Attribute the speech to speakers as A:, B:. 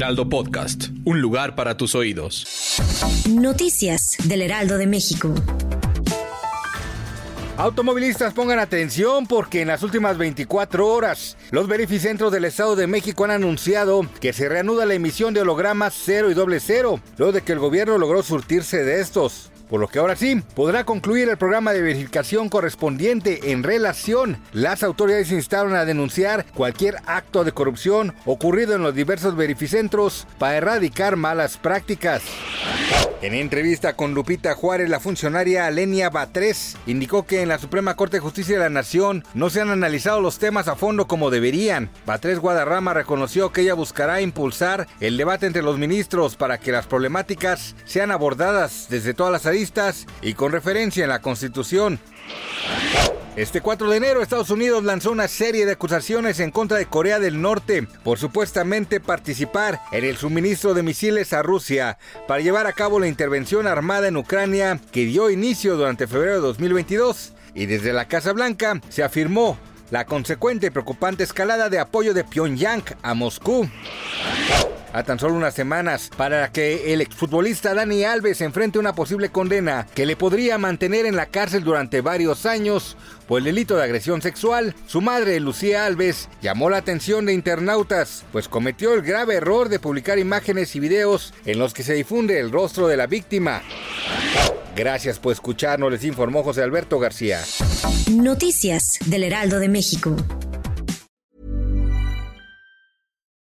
A: Heraldo Podcast, un lugar para tus oídos.
B: Noticias del Heraldo de México.
C: Automovilistas pongan atención porque en las últimas 24 horas los verificentros del Estado de México han anunciado que se reanuda la emisión de hologramas 0 y doble cero, luego de que el gobierno logró surtirse de estos por lo que ahora sí podrá concluir el programa de verificación correspondiente en relación. Las autoridades instaron a denunciar cualquier acto de corrupción ocurrido en los diversos verificentros para erradicar malas prácticas. En entrevista con Lupita Juárez, la funcionaria Lenia Batres indicó que en la Suprema Corte de Justicia de la Nación no se han analizado los temas a fondo como deberían. Batres Guadarrama reconoció que ella buscará impulsar el debate entre los ministros para que las problemáticas sean abordadas desde todas las aristas y con referencia en la Constitución. Este 4 de enero Estados Unidos lanzó una serie de acusaciones en contra de Corea del Norte por supuestamente participar en el suministro de misiles a Rusia para llevar a cabo la intervención armada en Ucrania que dio inicio durante febrero de 2022 y desde la Casa Blanca se afirmó la consecuente y preocupante escalada de apoyo de Pyongyang a Moscú a tan solo unas semanas para que el exfutbolista Dani Alves enfrente una posible condena que le podría mantener en la cárcel durante varios años por el delito de agresión sexual. Su madre, Lucía Alves, llamó la atención de internautas, pues cometió el grave error de publicar imágenes y videos en los que se difunde el rostro de la víctima. Gracias por escucharnos, les informó José Alberto García.
B: Noticias del Heraldo de México.